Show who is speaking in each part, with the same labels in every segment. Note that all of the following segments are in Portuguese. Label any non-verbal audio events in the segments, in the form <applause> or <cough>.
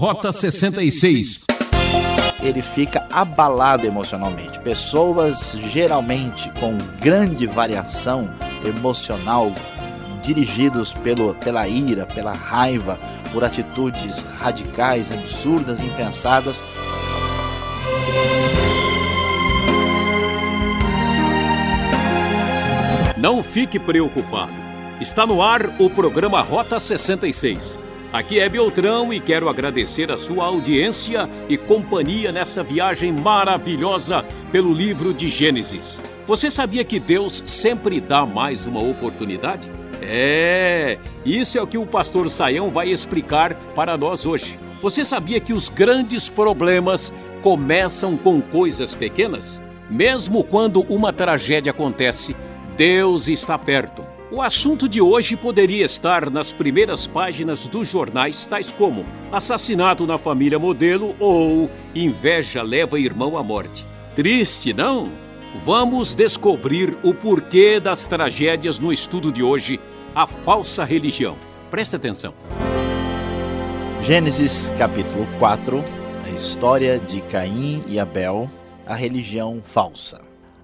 Speaker 1: Rota 66.
Speaker 2: Ele fica abalado emocionalmente. Pessoas geralmente com grande variação emocional, dirigidos pelo, pela ira, pela raiva, por atitudes radicais, absurdas, impensadas.
Speaker 1: Não fique preocupado. Está no ar o programa Rota 66. Aqui é Beltrão e quero agradecer a sua audiência e companhia nessa viagem maravilhosa pelo livro de Gênesis. Você sabia que Deus sempre dá mais uma oportunidade? É, isso é o que o pastor Saião vai explicar para nós hoje. Você sabia que os grandes problemas começam com coisas pequenas? Mesmo quando uma tragédia acontece, Deus está perto. O assunto de hoje poderia estar nas primeiras páginas dos jornais, tais como assassinato na família modelo ou inveja leva irmão à morte. Triste, não? Vamos descobrir o porquê das tragédias no estudo de hoje, a falsa religião. Preste atenção.
Speaker 2: Gênesis capítulo 4, a história de Caim e Abel, a religião falsa.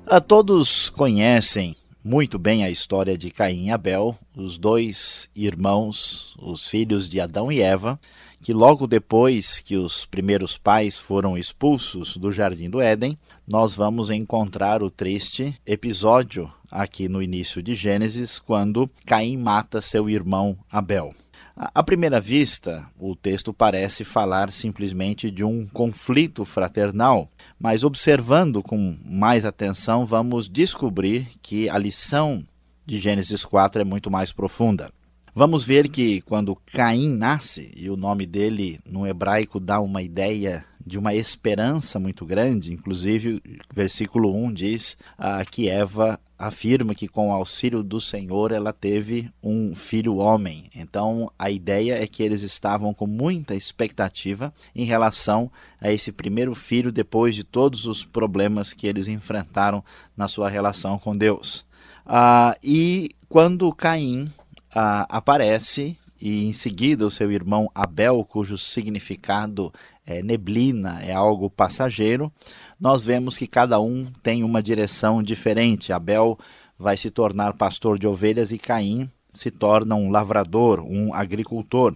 Speaker 2: A todos conhecem muito bem a história de Caim e Abel, os dois irmãos, os filhos de Adão e Eva, que logo depois que os primeiros pais foram expulsos do jardim do Éden, nós vamos encontrar o triste episódio aqui no início de Gênesis, quando Caim mata seu irmão Abel. À primeira vista, o texto parece falar simplesmente de um conflito fraternal, mas observando com mais atenção, vamos descobrir que a lição de Gênesis 4 é muito mais profunda. Vamos ver que quando Caim nasce, e o nome dele no hebraico dá uma ideia de uma esperança muito grande. Inclusive, versículo 1 diz ah, que Eva afirma que com o auxílio do Senhor ela teve um filho homem. Então, a ideia é que eles estavam com muita expectativa em relação a esse primeiro filho depois de todos os problemas que eles enfrentaram na sua relação com Deus. Ah, e quando Caim ah, aparece e em seguida o seu irmão Abel, cujo significado é neblina, é algo passageiro, nós vemos que cada um tem uma direção diferente. Abel vai se tornar pastor de ovelhas e Caim se torna um lavrador, um agricultor.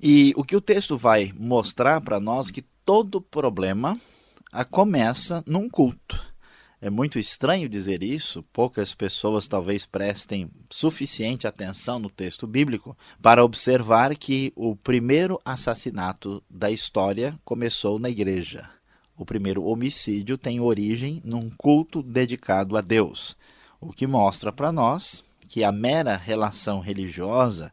Speaker 2: E o que o texto vai mostrar para nós é que todo problema começa num culto. É muito estranho dizer isso, poucas pessoas talvez prestem suficiente atenção no texto bíblico para observar que o primeiro assassinato da história começou na igreja. O primeiro homicídio tem origem num culto dedicado a Deus, o que mostra para nós que a mera relação religiosa,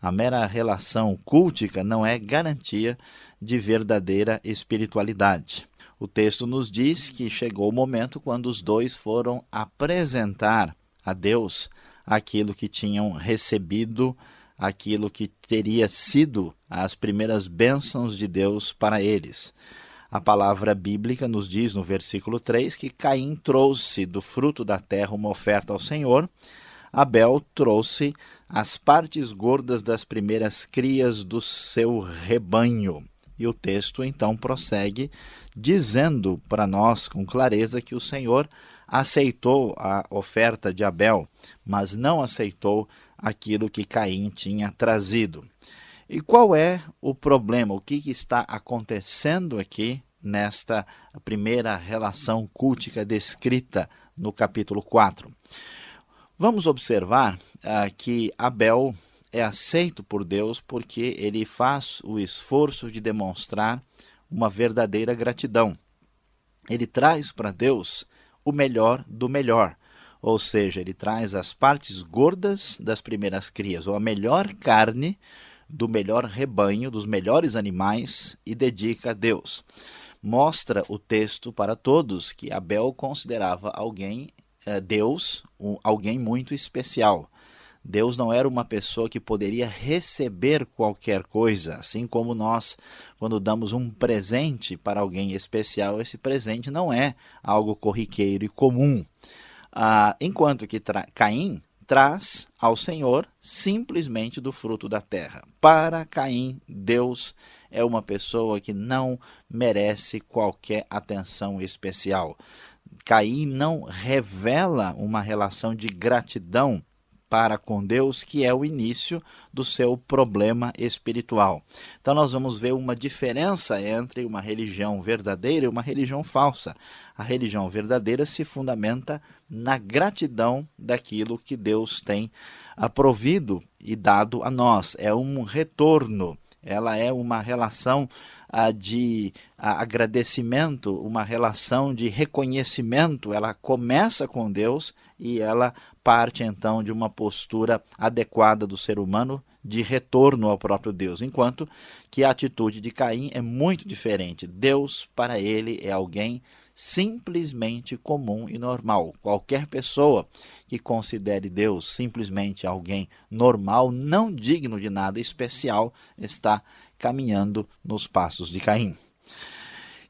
Speaker 2: a mera relação cultica não é garantia de verdadeira espiritualidade. O texto nos diz que chegou o momento quando os dois foram apresentar a Deus aquilo que tinham recebido, aquilo que teria sido as primeiras bênçãos de Deus para eles. A palavra bíblica nos diz no versículo 3 que Caim trouxe do fruto da terra uma oferta ao Senhor, Abel trouxe as partes gordas das primeiras crias do seu rebanho. E o texto então prossegue dizendo para nós com clareza que o Senhor aceitou a oferta de Abel, mas não aceitou aquilo que Caim tinha trazido. E qual é o problema? O que está acontecendo aqui nesta primeira relação cultica descrita no capítulo 4? Vamos observar ah, que Abel é aceito por Deus porque ele faz o esforço de demonstrar uma verdadeira gratidão. Ele traz para Deus o melhor do melhor, ou seja, ele traz as partes gordas das primeiras crias, ou a melhor carne do melhor rebanho, dos melhores animais, e dedica a Deus. Mostra o texto para todos que Abel considerava alguém, eh, Deus, alguém muito especial. Deus não era uma pessoa que poderia receber qualquer coisa, assim como nós, quando damos um presente para alguém especial, esse presente não é algo corriqueiro e comum. Ah, enquanto que tra Caim traz ao Senhor simplesmente do fruto da terra. Para Caim, Deus é uma pessoa que não merece qualquer atenção especial. Caim não revela uma relação de gratidão para com Deus, que é o início do seu problema espiritual. Então, nós vamos ver uma diferença entre uma religião verdadeira e uma religião falsa. A religião verdadeira se fundamenta na gratidão daquilo que Deus tem provido e dado a nós. É um retorno, ela é uma relação de agradecimento, uma relação de reconhecimento. Ela começa com Deus e ela parte então de uma postura adequada do ser humano de retorno ao próprio Deus, enquanto que a atitude de Caim é muito diferente. Deus, para ele, é alguém simplesmente comum e normal. Qualquer pessoa que considere Deus simplesmente alguém normal, não digno de nada especial, está caminhando nos passos de Caim.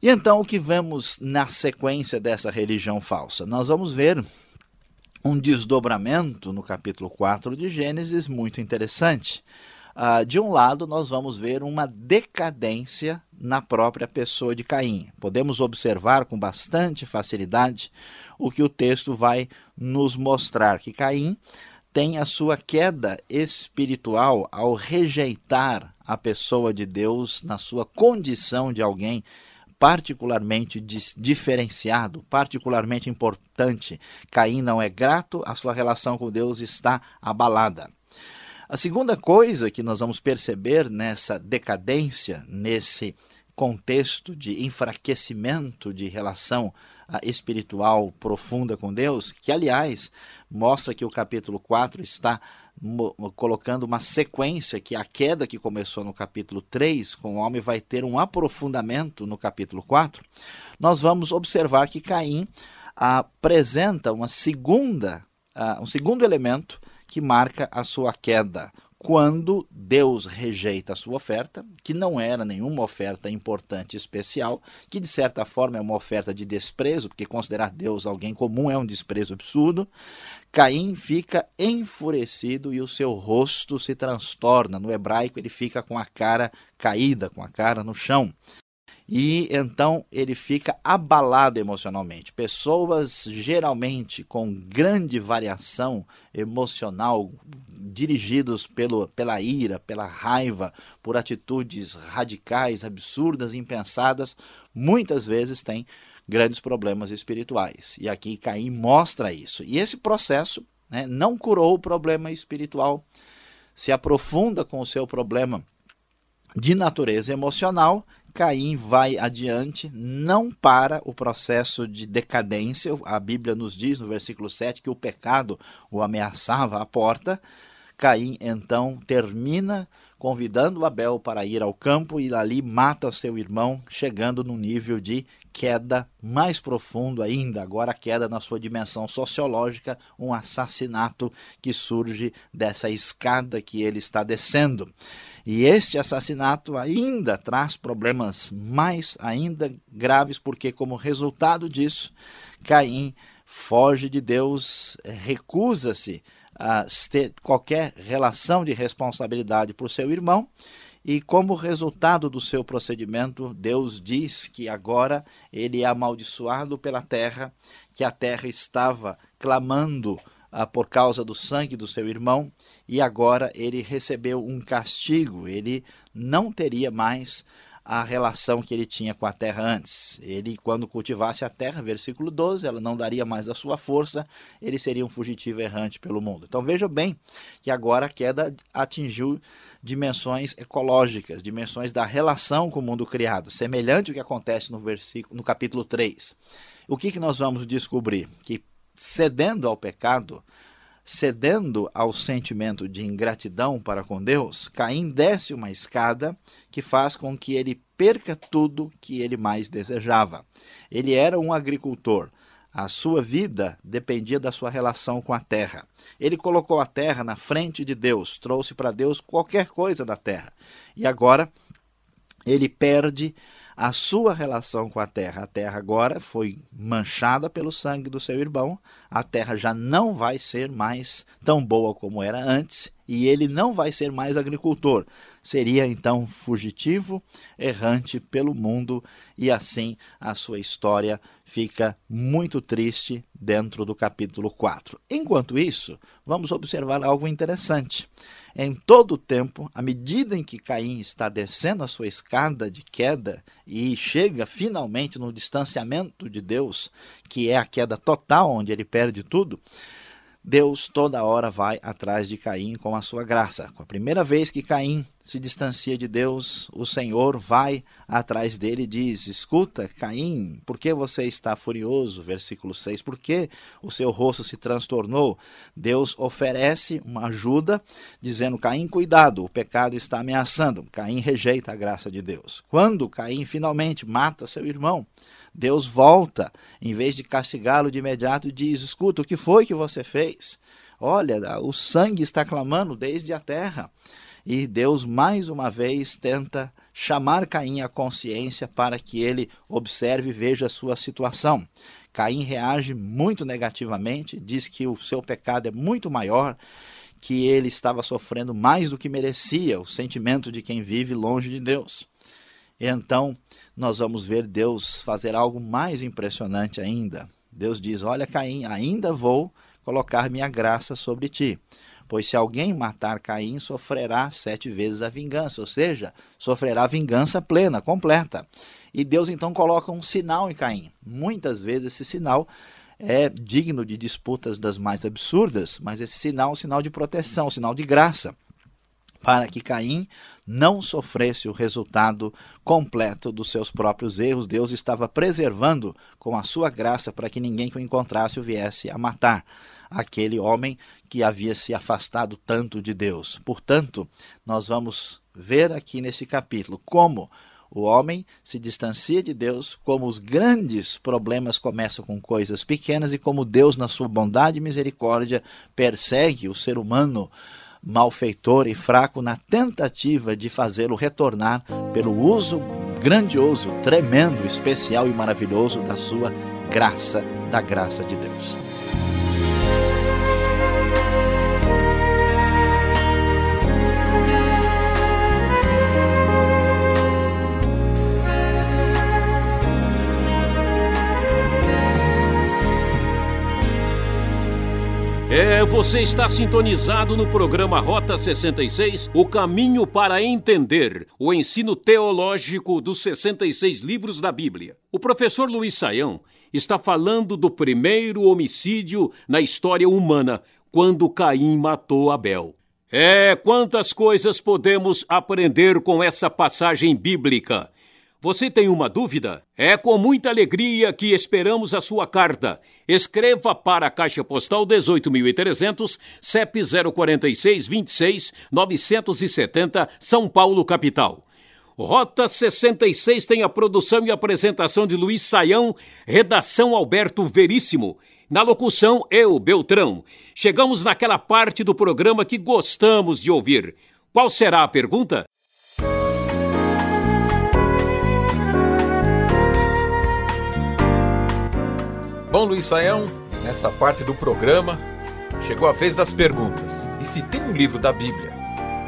Speaker 2: E então o que vemos na sequência dessa religião falsa? Nós vamos ver um desdobramento no capítulo 4 de Gênesis muito interessante. Uh, de um lado, nós vamos ver uma decadência na própria pessoa de Caim. Podemos observar com bastante facilidade o que o texto vai nos mostrar: que Caim tem a sua queda espiritual ao rejeitar a pessoa de Deus na sua condição de alguém particularmente diferenciado, particularmente importante. Caim não é grato, a sua relação com Deus está abalada. A segunda coisa que nós vamos perceber nessa decadência, nesse contexto de enfraquecimento de relação espiritual profunda com Deus, que aliás mostra que o capítulo 4 está colocando uma sequência que a queda que começou no capítulo 3, com o homem vai ter um aprofundamento no capítulo 4. Nós vamos observar que Caim apresenta uma segunda, um segundo elemento que marca a sua queda quando Deus rejeita a sua oferta, que não era nenhuma oferta importante especial, que de certa forma é uma oferta de desprezo, porque considerar Deus alguém comum é um desprezo absurdo, Caim fica enfurecido e o seu rosto se transtorna. No hebraico, ele fica com a cara caída, com a cara no chão e então ele fica abalado emocionalmente. Pessoas geralmente com grande variação emocional, dirigidos pelo, pela ira, pela raiva, por atitudes radicais, absurdas, impensadas, muitas vezes têm grandes problemas espirituais. E aqui Caim mostra isso. E esse processo né, não curou o problema espiritual, se aprofunda com o seu problema de natureza emocional Caim vai adiante, não para o processo de decadência. A Bíblia nos diz no versículo 7 que o pecado o ameaçava à porta. Caim então termina convidando Abel para ir ao campo e ali mata seu irmão, chegando no nível de queda mais profundo ainda, agora a queda na sua dimensão sociológica, um assassinato que surge dessa escada que ele está descendo. E este assassinato ainda traz problemas mais ainda graves, porque, como resultado disso, Caim foge de Deus, recusa-se a ter qualquer relação de responsabilidade por seu irmão. E como resultado do seu procedimento, Deus diz que agora ele é amaldiçoado pela terra, que a terra estava clamando ah, por causa do sangue do seu irmão, e agora ele recebeu um castigo, ele não teria mais a relação que ele tinha com a terra antes. Ele, quando cultivasse a terra, versículo 12, ela não daria mais da sua força, ele seria um fugitivo errante pelo mundo. Então veja bem que agora a queda atingiu dimensões ecológicas, dimensões da relação com o mundo criado, semelhante ao que acontece no versículo no capítulo 3. O que, que nós vamos descobrir? Que cedendo ao pecado, cedendo ao sentimento de ingratidão para com Deus, Caim desce uma escada que faz com que ele perca tudo que ele mais desejava. Ele era um agricultor. A sua vida dependia da sua relação com a terra. Ele colocou a terra na frente de Deus, trouxe para Deus qualquer coisa da terra. E agora ele perde a sua relação com a terra. A terra agora foi manchada pelo sangue do seu irmão, a terra já não vai ser mais tão boa como era antes e ele não vai ser mais agricultor. Seria então fugitivo, errante pelo mundo e assim a sua história fica muito triste dentro do capítulo 4. Enquanto isso, vamos observar algo interessante. Em todo o tempo, à medida em que Caim está descendo a sua escada de queda e chega finalmente no distanciamento de Deus, que é a queda total, onde ele perde tudo, Deus toda hora vai atrás de Caim com a sua graça. Com a primeira vez que Caim se distancia de Deus, o Senhor vai atrás dele e diz: Escuta, Caim, por que você está furioso? Versículo 6: Por que o seu rosto se transtornou? Deus oferece uma ajuda, dizendo: Caim, cuidado, o pecado está ameaçando. Caim rejeita a graça de Deus. Quando Caim finalmente mata seu irmão, Deus volta, em vez de castigá-lo de imediato, diz: Escuta, o que foi que você fez? Olha, o sangue está clamando desde a terra. E Deus mais uma vez tenta chamar Caim à consciência para que ele observe e veja a sua situação. Caim reage muito negativamente, diz que o seu pecado é muito maior, que ele estava sofrendo mais do que merecia, o sentimento de quem vive longe de Deus. Então, nós vamos ver Deus fazer algo mais impressionante ainda. Deus diz: Olha, Caim, ainda vou colocar minha graça sobre ti. Pois se alguém matar Caim, sofrerá sete vezes a vingança, ou seja, sofrerá vingança plena, completa. E Deus então coloca um sinal em Caim. Muitas vezes esse sinal é digno de disputas das mais absurdas, mas esse sinal é um sinal de proteção, um sinal de graça para que Caim não sofresse o resultado completo dos seus próprios erros. Deus estava preservando com a sua graça para que ninguém que o encontrasse o viesse a matar aquele homem que havia se afastado tanto de Deus. Portanto, nós vamos ver aqui nesse capítulo como o homem se distancia de Deus, como os grandes problemas começam com coisas pequenas e como Deus, na sua bondade e misericórdia, persegue o ser humano malfeitor e fraco na tentativa de fazê-lo retornar pelo uso grandioso, tremendo, especial e maravilhoso da sua graça, da graça de Deus.
Speaker 1: Você está sintonizado no programa Rota 66, o caminho para entender o ensino teológico dos 66 livros da Bíblia. O professor Luiz Saião está falando do primeiro homicídio na história humana, quando Caim matou Abel. É, quantas coisas podemos aprender com essa passagem bíblica. Você tem uma dúvida? É com muita alegria que esperamos a sua carta. Escreva para a Caixa Postal 18.300, CEP 046 26 970, São Paulo, capital. Rota 66 tem a produção e apresentação de Luiz Saião, redação Alberto Veríssimo. Na locução, eu, Beltrão. Chegamos naquela parte do programa que gostamos de ouvir. Qual será a pergunta?
Speaker 3: Bom, Luiz Saião, nessa parte do programa chegou a vez das perguntas. E se tem um livro da Bíblia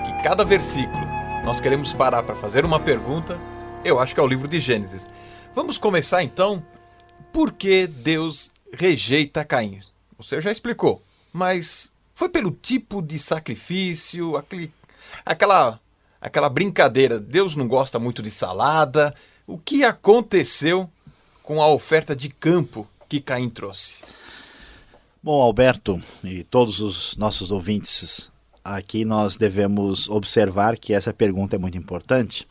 Speaker 3: que cada versículo nós queremos parar para fazer uma pergunta, eu acho que é o livro de Gênesis. Vamos começar então. Por que Deus rejeita Caim? Você já explicou, mas foi pelo tipo de sacrifício, aquele, aquela, aquela brincadeira. Deus não gosta muito de salada. O que aconteceu com a oferta de campo que Caim trouxe?
Speaker 2: Bom, Alberto e todos os nossos ouvintes, aqui nós devemos observar que essa pergunta é muito importante,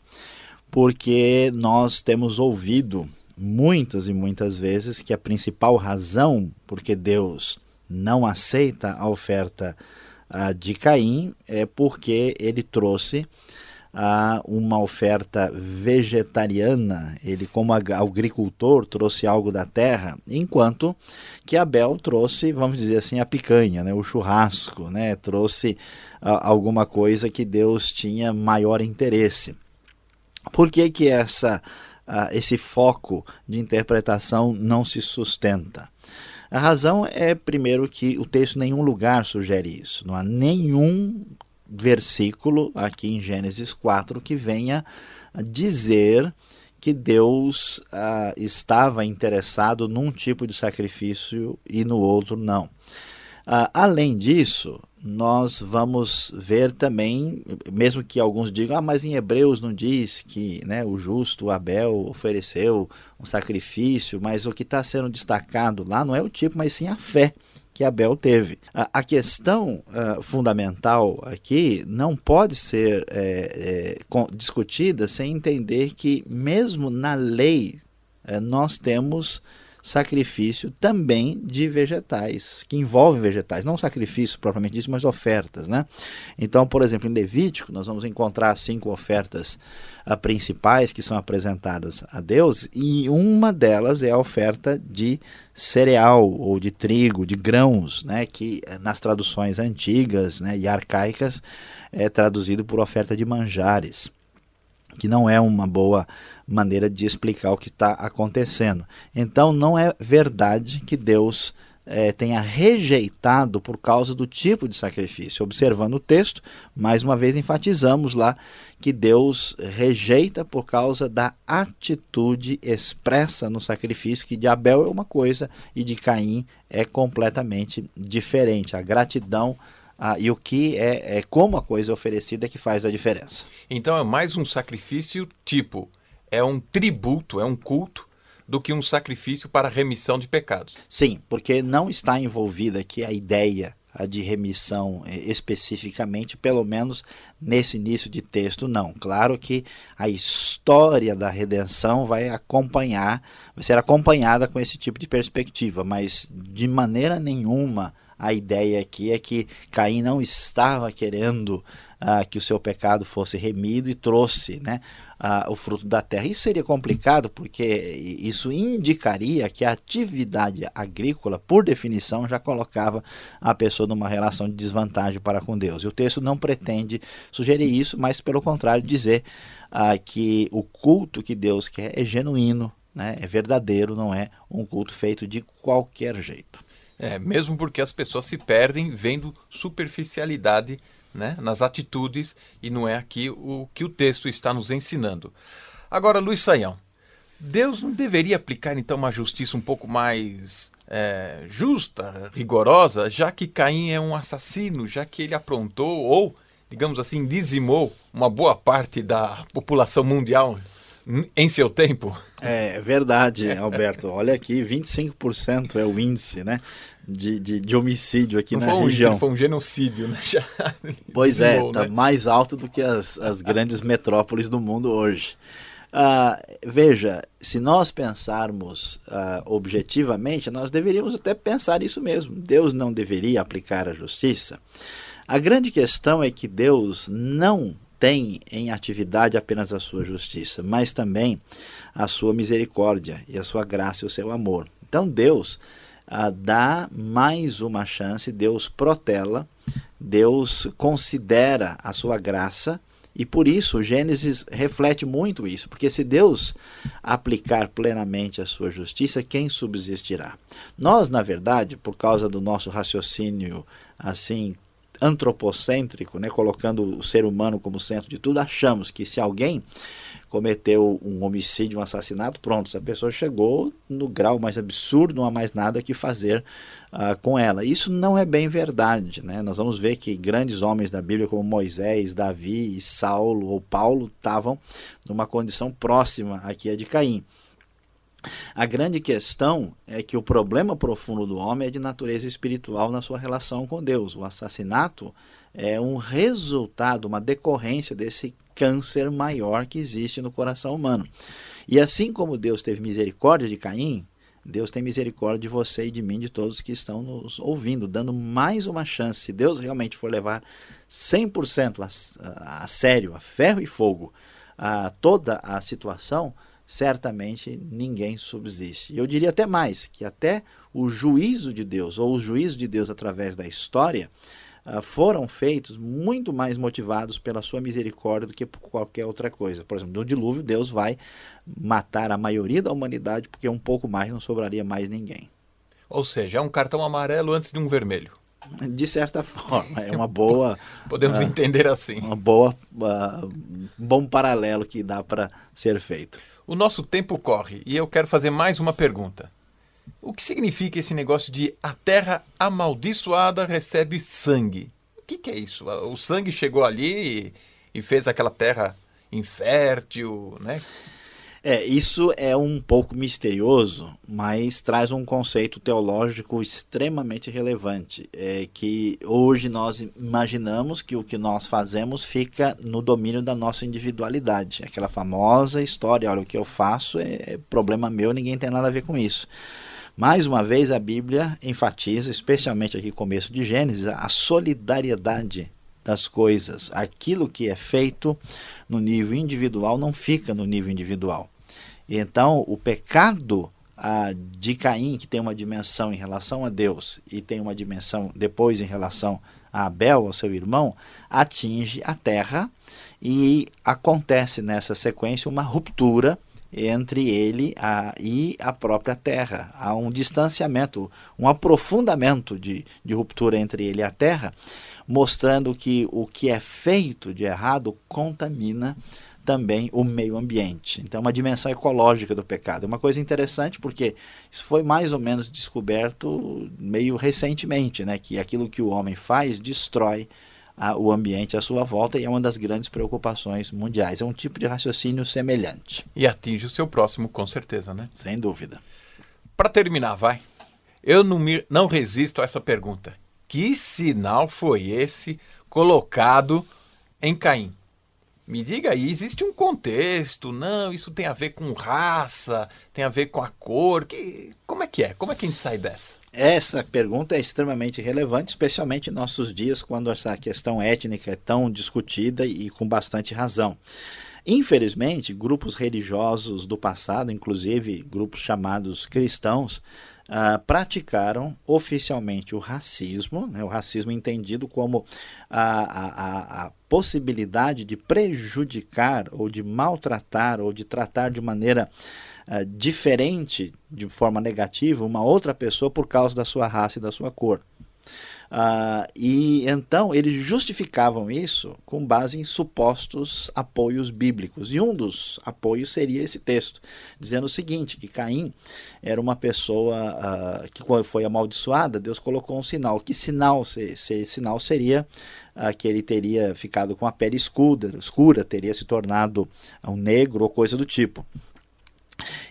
Speaker 2: porque nós temos ouvido muitas e muitas vezes que a principal razão porque Deus não aceita a oferta uh, de Caim é porque ele trouxe a uma oferta vegetariana. Ele, como agricultor, trouxe algo da terra, enquanto que Abel trouxe, vamos dizer assim, a picanha, né, o churrasco, né, trouxe alguma coisa que Deus tinha maior interesse. Por que, que essa esse foco de interpretação não se sustenta. A razão é, primeiro, que o texto em nenhum lugar sugere isso. Não há nenhum versículo aqui em Gênesis 4 que venha dizer que Deus ah, estava interessado num tipo de sacrifício e no outro não. Ah, além disso, nós vamos ver também, mesmo que alguns digam, ah, mas em Hebreus não diz que né, o justo Abel ofereceu um sacrifício, mas o que está sendo destacado lá não é o tipo, mas sim a fé que Abel teve. A, questão uh, fundamental aqui não pode ser é, é, discutida sem entender que, mesmo na lei, é, nós temos sacrifício também de vegetais, que envolvem vegetais, não sacrifício propriamente disso, mas ofertas. Né? Então, por exemplo, em Levítico, nós vamos encontrar cinco ofertas uh, principais que são apresentadas a Deus, e uma delas é a oferta de cereal ou de trigo, de grãos, né? que eh, nas traduções antigas né, e arcaicas é traduzido por oferta de manjares que não é uma boa maneira de explicar o que está acontecendo. Então, não é verdade que Deus é, tenha rejeitado por causa do tipo de sacrifício. Observando o texto, mais uma vez enfatizamos lá que Deus rejeita por causa da atitude expressa no sacrifício, que de Abel é uma coisa e de Caim é completamente diferente. A gratidão ah, e o que é, é como a coisa é oferecida que faz a diferença.
Speaker 3: Então é mais um sacrifício tipo, é um tributo, é um culto, do que um sacrifício para remissão de pecados.
Speaker 2: Sim, porque não está envolvida aqui a ideia de remissão eh, especificamente, pelo menos nesse início de texto, não. Claro que a história da redenção vai acompanhar, vai ser acompanhada com esse tipo de perspectiva, mas de maneira nenhuma a ideia aqui é que Caim não estava querendo uh, que o seu pecado fosse remido e trouxe né, uh, o fruto da terra. Isso seria complicado porque isso indicaria que a atividade agrícola, por definição, já colocava a pessoa numa relação de desvantagem para com Deus. E o texto não pretende sugerir isso, mas pelo contrário, dizer uh, que o culto que Deus quer é genuíno, né, é verdadeiro, não é um culto feito de qualquer jeito.
Speaker 3: É, mesmo porque as pessoas se perdem vendo superficialidade né, nas atitudes e não é aqui o que o texto está nos ensinando. Agora, Luiz Saião, Deus não deveria aplicar então uma justiça um pouco mais é, justa, rigorosa, já que Caim é um assassino, já que ele aprontou ou, digamos assim, dizimou uma boa parte da população mundial em seu tempo?
Speaker 2: É verdade, <laughs> Alberto. Olha aqui, 25% é o índice, né? De, de, de homicídio aqui
Speaker 3: Não
Speaker 2: na
Speaker 3: foi
Speaker 2: região.
Speaker 3: foi um genocídio, né? <laughs> Já
Speaker 2: pois é, está né? mais alto do que as, as grandes metrópoles do mundo hoje. Uh, veja, se nós pensarmos uh, objetivamente, nós deveríamos até pensar isso mesmo. Deus não deveria aplicar a justiça. A grande questão é que Deus não tem em atividade apenas a sua justiça, mas também a sua misericórdia e a sua graça e o seu amor. Então Deus ah, dá mais uma chance, Deus protela, Deus considera a sua graça e por isso Gênesis reflete muito isso, porque se Deus aplicar plenamente a sua justiça, quem subsistirá? Nós, na verdade, por causa do nosso raciocínio assim antropocêntrico, né, colocando o ser humano como centro de tudo, achamos que se alguém cometeu um homicídio, um assassinato, pronto, essa pessoa chegou no grau mais absurdo, não há mais nada que fazer uh, com ela. Isso não é bem verdade. Né? Nós vamos ver que grandes homens da Bíblia, como Moisés, Davi, Saulo ou Paulo, estavam numa condição próxima aqui a de Caim. A grande questão é que o problema profundo do homem é de natureza espiritual na sua relação com Deus. O assassinato é um resultado, uma decorrência desse câncer maior que existe no coração humano. E assim como Deus teve misericórdia de Caim, Deus tem misericórdia de você e de mim, de todos que estão nos ouvindo, dando mais uma chance. Se Deus realmente for levar 100% a, a sério, a ferro e fogo, a toda a situação, certamente ninguém subsiste. Eu diria até mais, que até o juízo de Deus, ou o juízo de Deus através da história, uh, foram feitos muito mais motivados pela sua misericórdia do que por qualquer outra coisa. Por exemplo, no dilúvio, Deus vai matar a maioria da humanidade porque um pouco mais não sobraria mais ninguém.
Speaker 3: Ou seja, é um cartão amarelo antes de um vermelho. <laughs>
Speaker 2: De certa forma, é uma boa. <laughs>
Speaker 3: Podemos uh, entender assim.
Speaker 2: Uma boa, uh, bom paralelo que dá para ser feito.
Speaker 3: O nosso tempo corre e eu quero fazer mais uma pergunta. O que significa esse negócio de a terra amaldiçoada recebe sangue? O que, que é isso? O sangue chegou ali e, e fez aquela terra infértil, né?
Speaker 2: É, isso é um pouco misterioso, mas traz um conceito teológico extremamente relevante. É que hoje nós imaginamos que o que nós fazemos fica no domínio da nossa individualidade. Aquela famosa história: olha, o que eu faço é problema meu, ninguém tem nada a ver com isso. Mais uma vez, a Bíblia enfatiza, especialmente aqui no começo de Gênesis, a solidariedade das coisas. Aquilo que é feito no nível individual não fica no nível individual. Então, o pecado ah, de Caim, que tem uma dimensão em relação a Deus e tem uma dimensão depois em relação a Abel, ao seu irmão, atinge a terra e acontece nessa sequência uma ruptura entre ele a, e a própria terra. Há um distanciamento, um aprofundamento de, de ruptura entre ele e a terra, mostrando que o que é feito de errado contamina também o meio ambiente. Então, uma dimensão ecológica do pecado. É uma coisa interessante porque isso foi mais ou menos descoberto meio recentemente, né? que aquilo que o homem faz destrói a, o ambiente à sua volta e é uma das grandes preocupações mundiais. É um tipo de raciocínio semelhante.
Speaker 3: E atinge o seu próximo, com certeza, né?
Speaker 2: Sem dúvida.
Speaker 3: Para terminar, vai. Eu não, me, não resisto a essa pergunta. Que sinal foi esse colocado em Caim? Me diga aí, existe um contexto? Não, isso tem a ver com raça, tem a ver com a cor. Que, como é que é? Como é que a gente sai dessa?
Speaker 2: Essa pergunta é extremamente relevante, especialmente em nossos dias, quando essa questão étnica é tão discutida e com bastante razão. Infelizmente, grupos religiosos do passado, inclusive grupos chamados cristãos, Uh, praticaram oficialmente o racismo, né, o racismo entendido como a, a, a, possibilidade de prejudicar ou de maltratar ou de tratar de maneira uh, diferente, de forma negativa, uma outra pessoa por causa da sua raça e da sua cor. Uh, e então eles justificavam isso com base em supostos apoios bíblicos. E um dos apoios seria esse texto, dizendo o seguinte: que Caim era uma pessoa uh, que, foi amaldiçoada, Deus colocou um sinal. Que sinal? Se, se sinal seria uh, que ele teria ficado com a pele escura, escura, teria se tornado um negro ou coisa do tipo.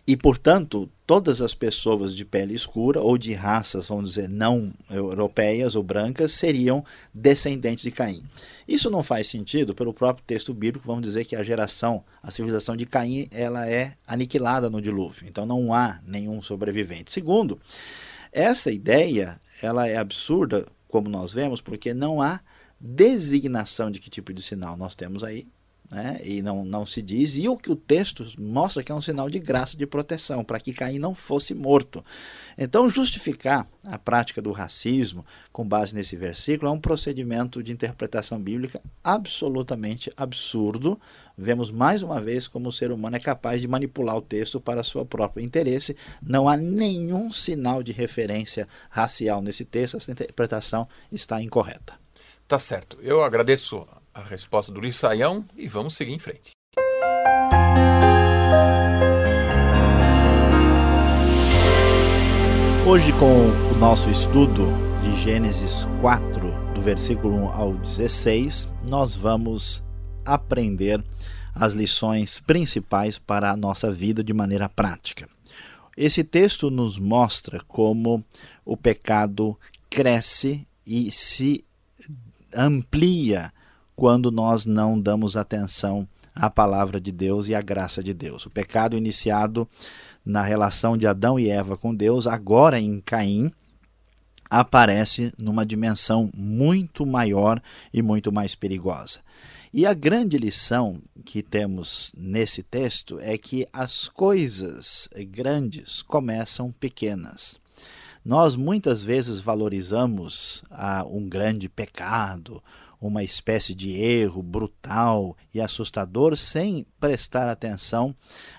Speaker 2: E, portanto, todas as pessoas de pele escura ou de raças, vamos dizer, não europeias ou brancas, seriam descendentes de Caim. Isso não faz sentido pelo próprio texto bíblico, vamos dizer que a geração, a civilização de Caim, ela é aniquilada no dilúvio. Então não há nenhum sobrevivente. Segundo, essa ideia, ela é absurda, como nós vemos, porque não há designação de que tipo de sinal nós temos aí né? e não, não se diz, e o que o texto mostra que é um sinal de graça de proteção, para que Caim não fosse morto. Então, justificar a prática do racismo com base nesse versículo é um procedimento de interpretação bíblica absolutamente absurdo. Vemos mais uma vez como o ser humano é capaz de manipular o texto para seu próprio interesse. Não há nenhum sinal de referência racial nesse texto, essa interpretação está incorreta.
Speaker 3: Tá certo. Eu agradeço a resposta do Luiz Saião e vamos seguir em frente.
Speaker 2: Hoje, com o nosso estudo de Gênesis 4, do versículo 1 ao 16, nós vamos aprender as lições principais para a nossa vida de maneira prática. Esse texto nos mostra como o pecado cresce e se amplia quando nós não damos atenção à palavra de Deus e à graça de Deus. O pecado iniciado na relação de Adão e Eva com Deus, agora em Caim, aparece numa dimensão muito maior e muito mais perigosa. E a grande lição que temos nesse texto é que as coisas grandes começam pequenas. Nós muitas vezes valorizamos ah, um grande pecado, uma espécie de erro brutal e assustador sem prestar atenção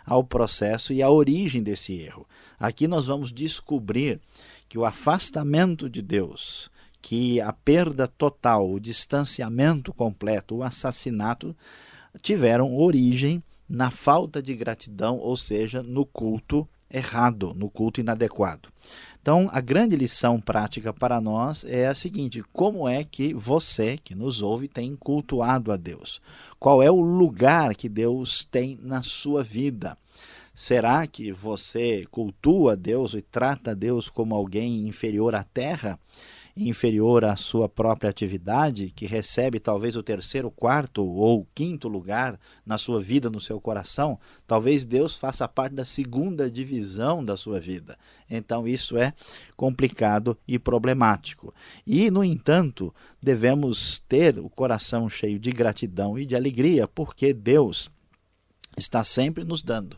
Speaker 2: ao processo e à origem desse erro. Aqui nós vamos descobrir que o afastamento de Deus, que a perda total, o distanciamento completo, o assassinato tiveram origem na falta de gratidão, ou seja, no culto errado, no culto inadequado. Então, a grande lição prática para nós é a seguinte: como é que você, que nos ouve, tem cultuado a Deus? Qual é o lugar que Deus tem na sua vida? Será que você cultua Deus e trata Deus como alguém inferior à terra? Inferior à sua própria atividade, que recebe talvez o terceiro, quarto ou quinto lugar na sua vida, no seu coração, talvez Deus faça parte da segunda divisão da sua vida. Então isso é complicado e problemático. E, no entanto, devemos ter o coração cheio de gratidão e de alegria, porque Deus está sempre nos dando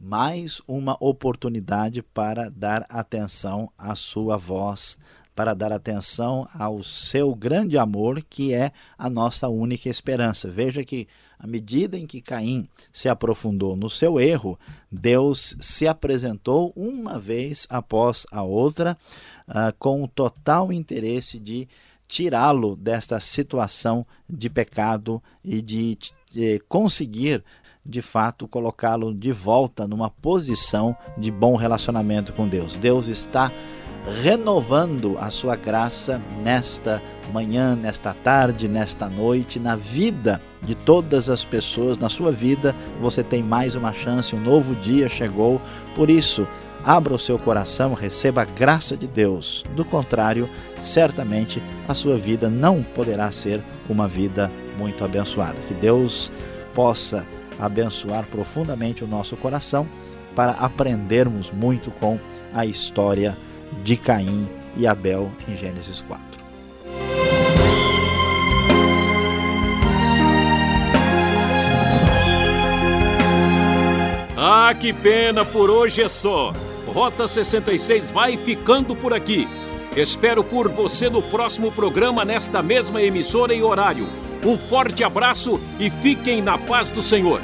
Speaker 2: mais uma oportunidade para dar atenção à sua voz para dar atenção ao seu grande amor, que é a nossa única esperança. Veja que, à medida em que Caim se aprofundou no seu erro, Deus se apresentou uma vez após a outra, uh, com o total interesse de tirá-lo desta situação de pecado e de, de conseguir de fato colocá-lo de volta numa posição de bom relacionamento com Deus. Deus está renovando a sua graça nesta manhã, nesta tarde, nesta noite, na vida de todas as pessoas, na sua vida, você tem mais uma chance, um novo dia chegou. Por isso, abra o seu coração, receba a graça de Deus. Do contrário, certamente a sua vida não poderá ser uma vida muito abençoada. Que Deus possa abençoar profundamente o nosso coração para aprendermos muito com a história de Caim e Abel em Gênesis 4.
Speaker 1: Ah, que pena, por hoje é só. Rota 66 vai ficando por aqui. Espero por você no próximo programa nesta mesma emissora e horário. Um forte abraço e fiquem na paz do Senhor.